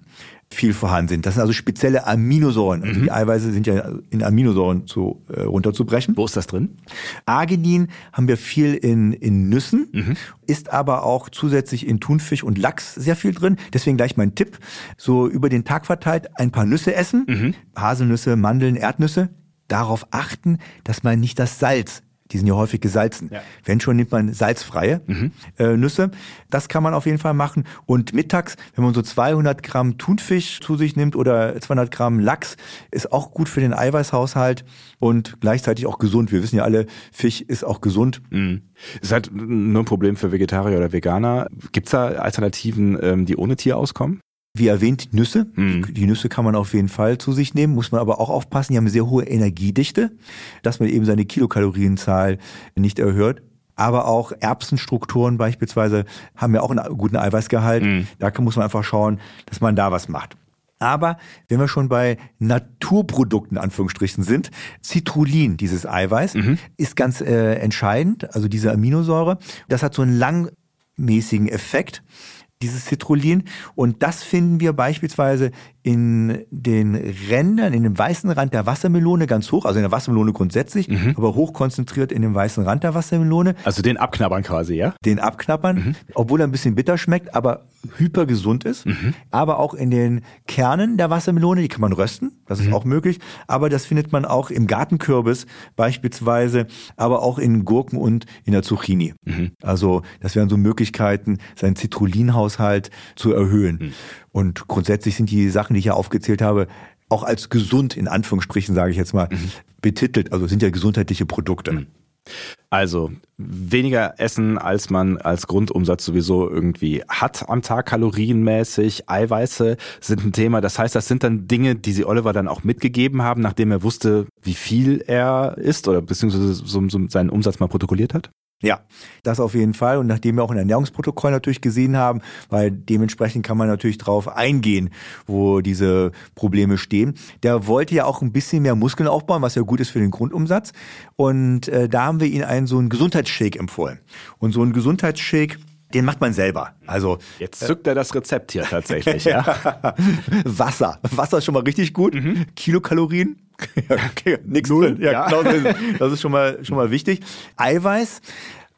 viel vorhanden sind. Das sind also spezielle Aminosäuren. Also mhm. die Eiweiße sind ja in Aminosäuren zu, äh, runterzubrechen. Wo ist das drin? Arginin haben wir viel in, in Nüssen, mhm. ist aber auch zusätzlich in Thunfisch und Lachs sehr viel drin. Deswegen gleich mein Tipp. So über den Tag verteilt ein paar Nüsse essen. Mhm. Haselnüsse, Mandeln, Erdnüsse darauf achten, dass man nicht das Salz die sind ja häufig gesalzen. Ja. Wenn schon, nimmt man salzfreie mhm. äh, Nüsse. Das kann man auf jeden Fall machen. Und mittags, wenn man so 200 Gramm Thunfisch zu sich nimmt oder 200 Gramm Lachs, ist auch gut für den Eiweißhaushalt und gleichzeitig auch gesund. Wir wissen ja alle, Fisch ist auch gesund. Mhm. Ist halt nur ein Problem für Vegetarier oder Veganer. Gibt es da Alternativen, ähm, die ohne Tier auskommen? Wie erwähnt, Nüsse. Mhm. Die Nüsse kann man auf jeden Fall zu sich nehmen, muss man aber auch aufpassen, die haben eine sehr hohe Energiedichte, dass man eben seine Kilokalorienzahl nicht erhöht. Aber auch Erbsenstrukturen beispielsweise haben ja auch einen guten Eiweißgehalt. Mhm. Da muss man einfach schauen, dass man da was macht. Aber wenn wir schon bei Naturprodukten Anführungsstrichen sind, Citrullin, dieses Eiweiß, mhm. ist ganz äh, entscheidend, also diese Aminosäure. Das hat so einen langmäßigen Effekt dieses Citrullin. Und das finden wir beispielsweise in den Rändern, in dem weißen Rand der Wassermelone ganz hoch, also in der Wassermelone grundsätzlich, mhm. aber hoch konzentriert in dem weißen Rand der Wassermelone. Also den abknabbern quasi, ja? Den abknabbern, mhm. obwohl er ein bisschen bitter schmeckt, aber hypergesund ist. Mhm. Aber auch in den Kernen der Wassermelone, die kann man rösten, das ist mhm. auch möglich. Aber das findet man auch im Gartenkürbis beispielsweise, aber auch in Gurken und in der Zucchini. Mhm. Also das wären so Möglichkeiten, seinen Citrullin-Haushalt zu erhöhen. Und grundsätzlich sind die Sachen, die ich ja aufgezählt habe, auch als gesund, in Anführungsstrichen sage ich jetzt mal, mhm. betitelt. Also sind ja gesundheitliche Produkte. Mhm. Also weniger essen, als man als Grundumsatz sowieso irgendwie hat am Tag, kalorienmäßig. Eiweiße sind ein Thema. Das heißt, das sind dann Dinge, die sie Oliver dann auch mitgegeben haben, nachdem er wusste, wie viel er isst oder beziehungsweise so, so seinen Umsatz mal protokolliert hat? Ja, das auf jeden Fall. Und nachdem wir auch ein Ernährungsprotokoll natürlich gesehen haben, weil dementsprechend kann man natürlich drauf eingehen, wo diese Probleme stehen. Der wollte ja auch ein bisschen mehr Muskeln aufbauen, was ja gut ist für den Grundumsatz. Und äh, da haben wir ihm einen so einen Gesundheitsshake empfohlen. Und so ein Gesundheitsshake, den macht man selber. Also jetzt zückt er das Rezept hier tatsächlich. ja. Wasser, Wasser ist schon mal richtig gut. Mhm. Kilokalorien, okay, nix Null. Drin. Ja, ja. Genau, das ist schon mal schon mal wichtig. Eiweiß.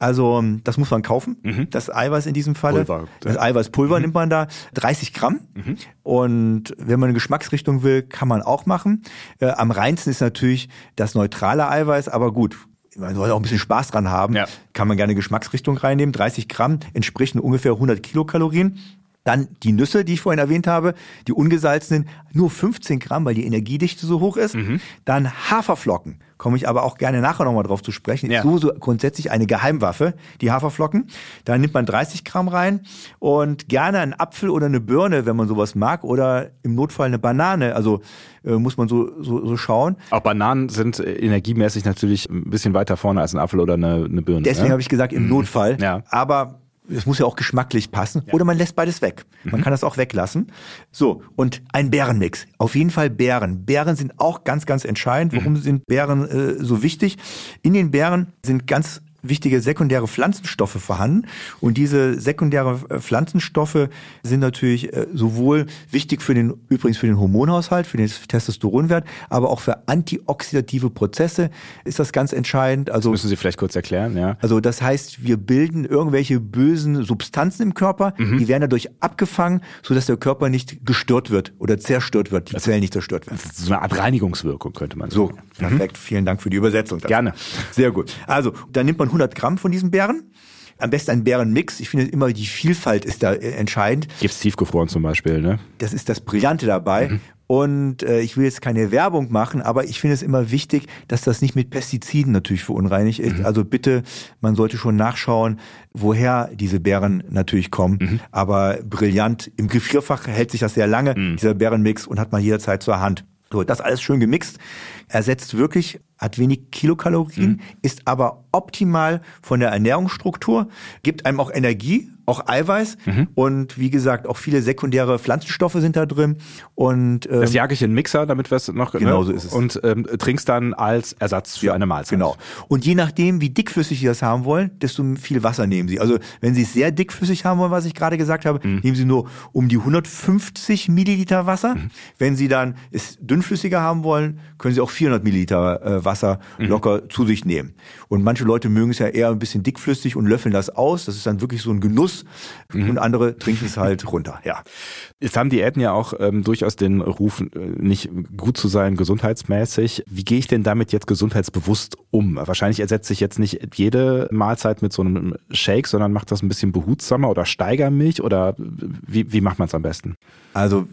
Also das muss man kaufen, mhm. das Eiweiß in diesem Falle. Pulver. Das Eiweißpulver mhm. nimmt man da, 30 Gramm. Mhm. Und wenn man eine Geschmacksrichtung will, kann man auch machen. Äh, am reinsten ist natürlich das neutrale Eiweiß, aber gut, man soll auch ein bisschen Spaß dran haben, ja. kann man gerne Geschmacksrichtung reinnehmen. 30 Gramm entsprechen ungefähr 100 Kilokalorien. Dann die Nüsse, die ich vorhin erwähnt habe, die ungesalzenen, nur 15 Gramm, weil die Energiedichte so hoch ist. Mhm. Dann Haferflocken, komme ich aber auch gerne nachher nochmal drauf zu sprechen. Ja. Ist so, so grundsätzlich eine Geheimwaffe, die Haferflocken. Da nimmt man 30 Gramm rein und gerne einen Apfel oder eine Birne, wenn man sowas mag, oder im Notfall eine Banane. Also äh, muss man so, so, so schauen. Auch Bananen sind äh, energiemäßig natürlich ein bisschen weiter vorne als ein Apfel oder eine, eine Birne. Deswegen ja? habe ich gesagt, im mhm. Notfall. Ja. Aber es muss ja auch geschmacklich passen. Ja. Oder man lässt beides weg. Man mhm. kann das auch weglassen. So, und ein Bärenmix. Auf jeden Fall Bären. Bären sind auch ganz, ganz entscheidend. Warum mhm. sind Bären äh, so wichtig? In den Bären sind ganz wichtige sekundäre Pflanzenstoffe vorhanden. Und diese sekundäre äh, Pflanzenstoffe sind natürlich äh, sowohl wichtig für den, übrigens für den Hormonhaushalt, für den Testosteronwert, aber auch für antioxidative Prozesse ist das ganz entscheidend. Also, das müssen Sie vielleicht kurz erklären, ja. Also das heißt, wir bilden irgendwelche bösen Substanzen im Körper, mhm. die werden dadurch abgefangen, sodass der Körper nicht gestört wird oder zerstört wird, die also, Zellen nicht zerstört werden. So eine Art Reinigungswirkung könnte man sagen. So, perfekt. Mhm. Vielen Dank für die Übersetzung. Dazu. Gerne. Sehr gut. Also, dann nimmt man 100 Gramm von diesen Beeren. Am besten ein Bärenmix. Ich finde immer, die Vielfalt ist da äh, entscheidend. Gibt's tiefgefroren zum Beispiel, ne? Das ist das Brillante dabei. Mhm. Und äh, ich will jetzt keine Werbung machen, aber ich finde es immer wichtig, dass das nicht mit Pestiziden natürlich verunreinigt ist. Mhm. Also bitte, man sollte schon nachschauen, woher diese Beeren natürlich kommen. Mhm. Aber brillant. Im Gefrierfach hält sich das sehr lange, mhm. dieser Bärenmix, und hat man jederzeit zur Hand. So, das alles schön gemixt. Ersetzt wirklich, hat wenig Kilokalorien, mhm. ist aber optimal von der Ernährungsstruktur, gibt einem auch Energie, auch Eiweiß mhm. und wie gesagt auch viele sekundäre Pflanzenstoffe sind da drin und ähm, das jag ich in den Mixer, damit wir es noch genau ne? so ist es und ähm, trinkst dann als Ersatz für ja, eine Mahlzeit. Genau. Und je nachdem, wie dickflüssig Sie das haben wollen, desto viel Wasser nehmen Sie. Also wenn Sie es sehr dickflüssig haben wollen, was ich gerade gesagt habe, mhm. nehmen Sie nur um die 150 Milliliter Wasser. Mhm. Wenn Sie dann es dünnflüssiger haben wollen, können Sie auch 400 Milliliter äh, Wasser mhm. locker zu sich nehmen. Und manche Leute mögen es ja eher ein bisschen dickflüssig und löffeln das aus. Das ist dann wirklich so ein Genuss. Mhm. Und andere trinken es halt runter. Ja. Jetzt haben Diäten ja auch ähm, durchaus den Ruf, äh, nicht gut zu sein gesundheitsmäßig. Wie gehe ich denn damit jetzt gesundheitsbewusst um? Wahrscheinlich ersetze ich jetzt nicht jede Mahlzeit mit so einem Shake, sondern mache das ein bisschen behutsamer oder steigere mich oder wie, wie macht man es am besten? Also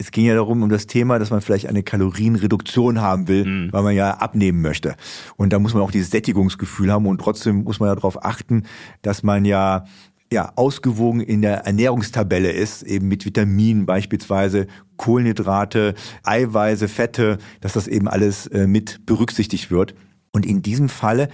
es ging ja darum, um das Thema, dass man vielleicht eine Kalorienreduktion haben will, mhm. weil man ja abnehmen möchte. Und da muss man auch dieses Sättigungsgefühl haben und trotzdem muss man ja darauf achten, dass man ja ja, ausgewogen in der Ernährungstabelle ist, eben mit Vitaminen beispielsweise, Kohlenhydrate, Eiweiße, Fette, dass das eben alles äh, mit berücksichtigt wird. Und in diesem Falle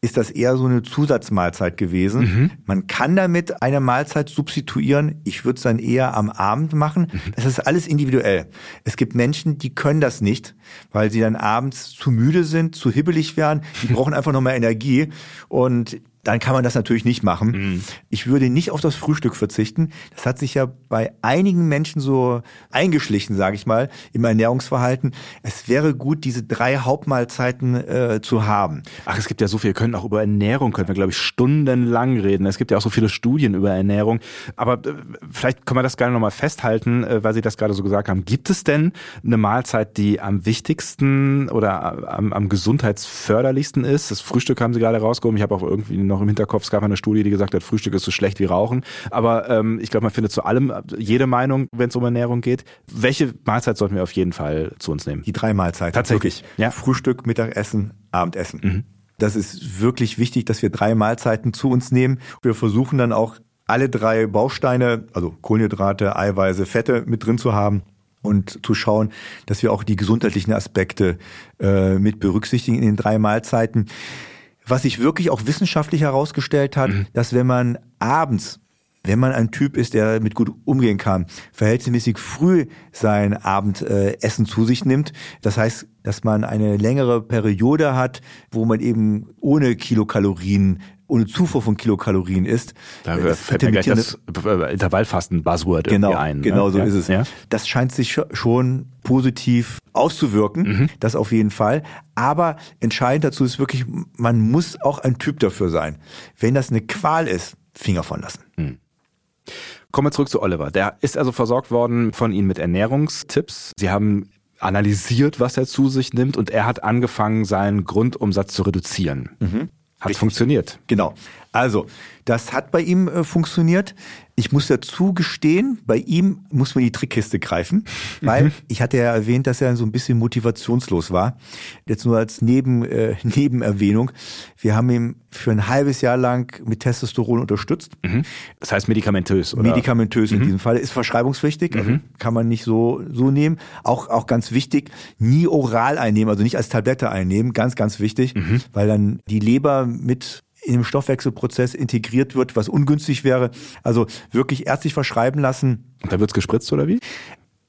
ist das eher so eine Zusatzmahlzeit gewesen. Mhm. Man kann damit eine Mahlzeit substituieren. Ich würde es dann eher am Abend machen. Mhm. Das ist alles individuell. Es gibt Menschen, die können das nicht, weil sie dann abends zu müde sind, zu hibbelig werden. Die brauchen einfach noch mehr Energie. Und dann kann man das natürlich nicht machen. Mhm. Ich würde nicht auf das Frühstück verzichten. Das hat sich ja bei einigen Menschen so eingeschlichen, sage ich mal, im Ernährungsverhalten. Es wäre gut, diese drei Hauptmahlzeiten äh, zu haben. Ach, es gibt ja so viel. Wir können auch über Ernährung, können wir, glaube ich, stundenlang reden. Es gibt ja auch so viele Studien über Ernährung. Aber äh, vielleicht können wir das gerne nochmal festhalten, äh, weil Sie das gerade so gesagt haben. Gibt es denn eine Mahlzeit, die am wichtigsten oder am, am gesundheitsförderlichsten ist? Das Frühstück haben Sie gerade rausgehoben. Ich habe auch irgendwie noch noch im Hinterkopf, es gab eine Studie, die gesagt hat, Frühstück ist so schlecht wie Rauchen. Aber ähm, ich glaube, man findet zu allem jede Meinung, wenn es um Ernährung geht. Welche Mahlzeit sollten wir auf jeden Fall zu uns nehmen? Die drei Mahlzeiten. Tatsächlich. Ja. Frühstück, Mittagessen, Abendessen. Mhm. Das ist wirklich wichtig, dass wir drei Mahlzeiten zu uns nehmen. Wir versuchen dann auch alle drei Bausteine, also Kohlenhydrate, Eiweiße, Fette mit drin zu haben und zu schauen, dass wir auch die gesundheitlichen Aspekte äh, mit berücksichtigen in den drei Mahlzeiten. Was sich wirklich auch wissenschaftlich herausgestellt hat, mhm. dass wenn man abends wenn man ein Typ ist, der mit gut umgehen kann, verhältnismäßig früh sein Abendessen zu sich nimmt. Das heißt, dass man eine längere Periode hat, wo man eben ohne Kilokalorien ohne Zufuhr von Kilokalorien isst. Da fällt mir gleich das Intervallfasten-Buzzword genau, ein. Ne? Genau, so ja? ist es. Ja? Das scheint sich schon positiv auszuwirken, mhm. das auf jeden Fall. Aber entscheidend dazu ist wirklich, man muss auch ein Typ dafür sein. Wenn das eine Qual ist, Finger von lassen. Mhm. Kommen wir zurück zu Oliver. Der ist also versorgt worden von Ihnen mit Ernährungstipps. Sie haben analysiert, was er zu sich nimmt und er hat angefangen, seinen Grundumsatz zu reduzieren. Mhm. Hat funktioniert. Genau. Also, das hat bei ihm äh, funktioniert. Ich muss dazu gestehen, bei ihm muss man die Trickkiste greifen, weil mhm. ich hatte ja erwähnt, dass er so ein bisschen motivationslos war. Jetzt nur als Neben, äh, Nebenerwähnung. Wir haben ihn für ein halbes Jahr lang mit Testosteron unterstützt. Mhm. Das heißt medikamentös, oder? Medikamentös mhm. in diesem Fall. Ist verschreibungspflichtig, also mhm. kann man nicht so, so nehmen. Auch, auch ganz wichtig, nie oral einnehmen, also nicht als Tablette einnehmen. Ganz, ganz wichtig, mhm. weil dann die Leber mit in dem Stoffwechselprozess integriert wird, was ungünstig wäre. Also wirklich ärztlich verschreiben lassen. Und da wird's gespritzt oder wie?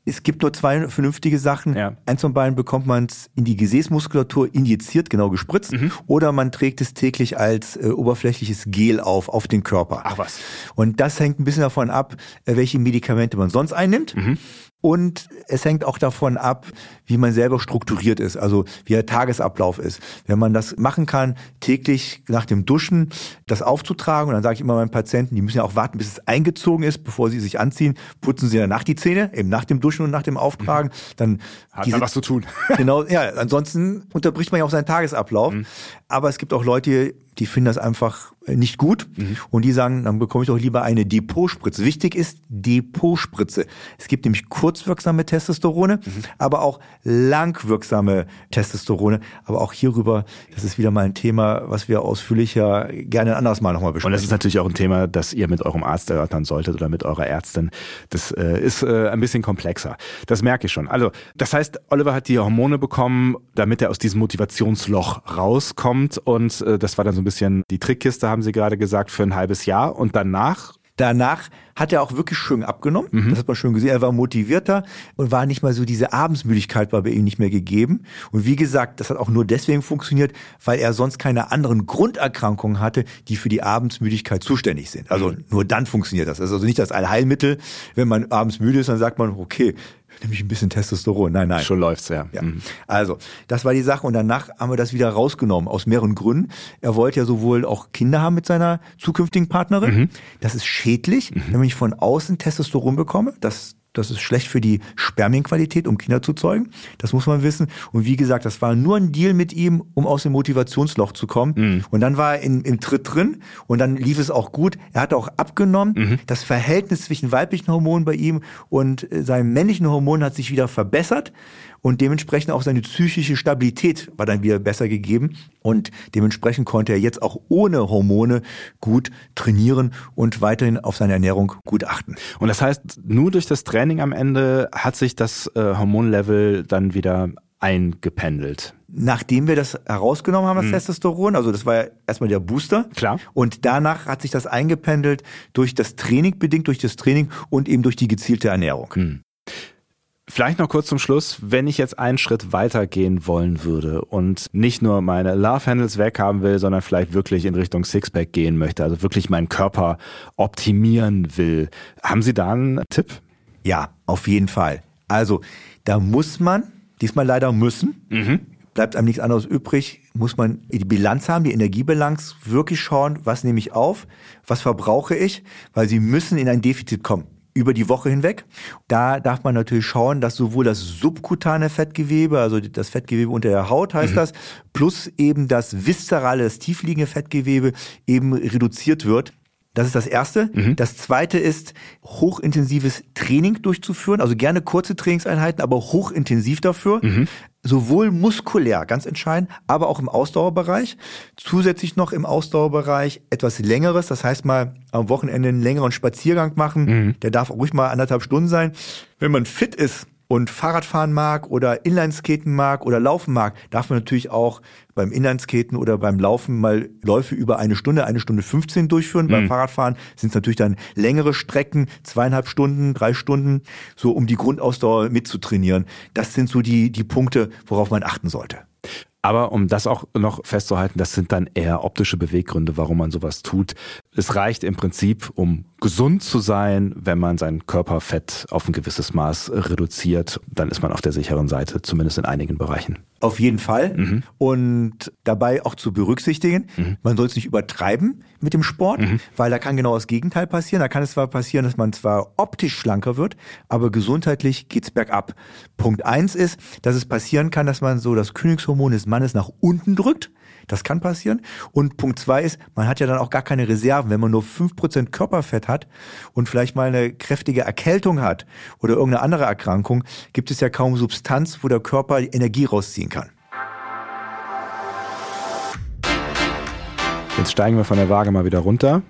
Es gibt nur zwei vernünftige Sachen. Ja. Eins von beiden bekommt man es in die Gesäßmuskulatur injiziert, genau gespritzt, mhm. oder man trägt es täglich als äh, oberflächliches Gel auf, auf den Körper. Ach was. Und das hängt ein bisschen davon ab, äh, welche Medikamente man sonst einnimmt. Mhm. Und es hängt auch davon ab, wie man selber strukturiert ist, also wie der Tagesablauf ist. Wenn man das machen kann, täglich nach dem Duschen das aufzutragen, und dann sage ich immer meinen Patienten, die müssen ja auch warten, bis es eingezogen ist, bevor sie sich anziehen, putzen sie danach die Zähne, eben nach dem Duschen und nach dem Auftragen. Dann hat diese, man was zu tun. genau, ja, ansonsten unterbricht man ja auch seinen Tagesablauf. Mhm. Aber es gibt auch Leute, die finden das einfach nicht gut mhm. und die sagen, dann bekomme ich doch lieber eine Depotspritze. Wichtig ist Depotspritze. Es gibt nämlich kurzwirksame Testosterone, mhm. aber auch langwirksame Testosterone. Aber auch hierüber, das ist wieder mal ein Thema, was wir ausführlicher gerne ein anderes Mal nochmal besprechen. Und das ist natürlich auch ein Thema, das ihr mit eurem Arzt erörtern solltet oder mit eurer Ärztin. Das äh, ist äh, ein bisschen komplexer. Das merke ich schon. Also, das heißt, Oliver hat die Hormone bekommen, damit er aus diesem Motivationsloch rauskommt. Und äh, das war dann so ein bisschen die Trickkiste, haben Sie gerade gesagt, für ein halbes Jahr. Und danach Danach hat er auch wirklich schön abgenommen. Mhm. Das hat man schön gesehen. Er war motivierter und war nicht mal so diese Abendsmüdigkeit war bei ihm nicht mehr gegeben. Und wie gesagt, das hat auch nur deswegen funktioniert, weil er sonst keine anderen Grunderkrankungen hatte, die für die Abendsmüdigkeit zuständig sind. Also mhm. nur dann funktioniert das. Das ist also nicht das Allheilmittel. Wenn man abends müde ist, dann sagt man, okay, nämlich ein bisschen Testosteron. Nein, nein. Schon läuft's, ja. ja. Mhm. Also, das war die Sache. Und danach haben wir das wieder rausgenommen, aus mehreren Gründen. Er wollte ja sowohl auch Kinder haben mit seiner zukünftigen Partnerin. Mhm. Das ist schädlich, mhm. wenn ich von außen Testosteron bekomme. Das das ist schlecht für die Spermienqualität, um Kinder zu zeugen. Das muss man wissen. Und wie gesagt, das war nur ein Deal mit ihm, um aus dem Motivationsloch zu kommen. Mhm. Und dann war er in, im Tritt drin und dann lief es auch gut. Er hat auch abgenommen. Mhm. Das Verhältnis zwischen weiblichen Hormonen bei ihm und seinem männlichen Hormon hat sich wieder verbessert und dementsprechend auch seine psychische Stabilität war dann wieder besser gegeben und dementsprechend konnte er jetzt auch ohne Hormone gut trainieren und weiterhin auf seine Ernährung gut achten. Und das heißt, nur durch das Training am Ende hat sich das äh, Hormonlevel dann wieder eingependelt. Nachdem wir das herausgenommen haben, das mhm. Testosteron, also das war ja erstmal der Booster. Klar. Und danach hat sich das eingependelt durch das Training, bedingt durch das Training und eben durch die gezielte Ernährung. Mhm. Vielleicht noch kurz zum Schluss, wenn ich jetzt einen Schritt weiter gehen wollen würde und nicht nur meine Love Handles weghaben will, sondern vielleicht wirklich in Richtung Sixpack gehen möchte, also wirklich meinen Körper optimieren will. Haben Sie da einen Tipp? Ja, auf jeden Fall. Also, da muss man, diesmal leider müssen, mhm. bleibt einem nichts anderes übrig, muss man die Bilanz haben, die Energiebilanz, wirklich schauen, was nehme ich auf, was verbrauche ich, weil Sie müssen in ein Defizit kommen über die Woche hinweg. Da darf man natürlich schauen, dass sowohl das subkutane Fettgewebe, also das Fettgewebe unter der Haut heißt mhm. das, plus eben das viszerale, das tiefliegende Fettgewebe eben reduziert wird. Das ist das Erste. Mhm. Das Zweite ist, hochintensives Training durchzuführen, also gerne kurze Trainingseinheiten, aber hochintensiv dafür. Mhm sowohl muskulär, ganz entscheidend, aber auch im Ausdauerbereich. Zusätzlich noch im Ausdauerbereich etwas längeres, das heißt mal am Wochenende einen längeren Spaziergang machen. Mhm. Der darf ruhig mal anderthalb Stunden sein. Wenn man fit ist, und Fahrradfahren mag oder Inlineskaten mag oder Laufen mag, darf man natürlich auch beim Inlineskaten oder beim Laufen mal Läufe über eine Stunde, eine Stunde 15 durchführen. Mhm. Beim Fahrradfahren sind es natürlich dann längere Strecken, zweieinhalb Stunden, drei Stunden, so um die Grundausdauer mitzutrainieren. Das sind so die, die Punkte, worauf man achten sollte. Aber um das auch noch festzuhalten, das sind dann eher optische Beweggründe, warum man sowas tut. Es reicht im Prinzip, um gesund zu sein, wenn man sein Körperfett auf ein gewisses Maß reduziert, dann ist man auf der sicheren Seite, zumindest in einigen Bereichen. Auf jeden Fall. Mhm. Und dabei auch zu berücksichtigen, mhm. man soll es nicht übertreiben mit dem Sport, mhm. weil da kann genau das Gegenteil passieren. Da kann es zwar passieren, dass man zwar optisch schlanker wird, aber gesundheitlich geht's bergab. Punkt eins ist, dass es passieren kann, dass man so das Königshormon des Mannes nach unten drückt. Das kann passieren. Und Punkt zwei ist, man hat ja dann auch gar keine Reserven. Wenn man nur fünf Prozent Körperfett hat und vielleicht mal eine kräftige Erkältung hat oder irgendeine andere Erkrankung, gibt es ja kaum Substanz, wo der Körper Energie rausziehen kann. Jetzt steigen wir von der Waage mal wieder runter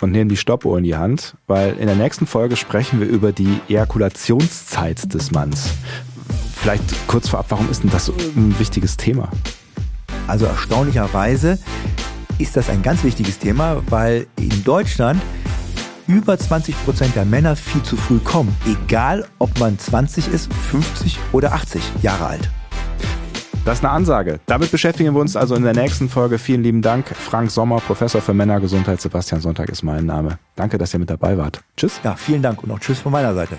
und nehmen die Stoppuhr in die Hand, weil in der nächsten Folge sprechen wir über die Ejakulationszeit des Manns. Vielleicht kurz vorab, warum ist denn das so ein wichtiges Thema? Also erstaunlicherweise ist das ein ganz wichtiges Thema, weil in Deutschland über 20 Prozent der Männer viel zu früh kommen. Egal, ob man 20 ist, 50 oder 80 Jahre alt. Das ist eine Ansage. Damit beschäftigen wir uns also in der nächsten Folge. Vielen lieben Dank. Frank Sommer, Professor für Männergesundheit. Sebastian Sonntag ist mein Name. Danke, dass ihr mit dabei wart. Tschüss. Ja, vielen Dank und auch Tschüss von meiner Seite.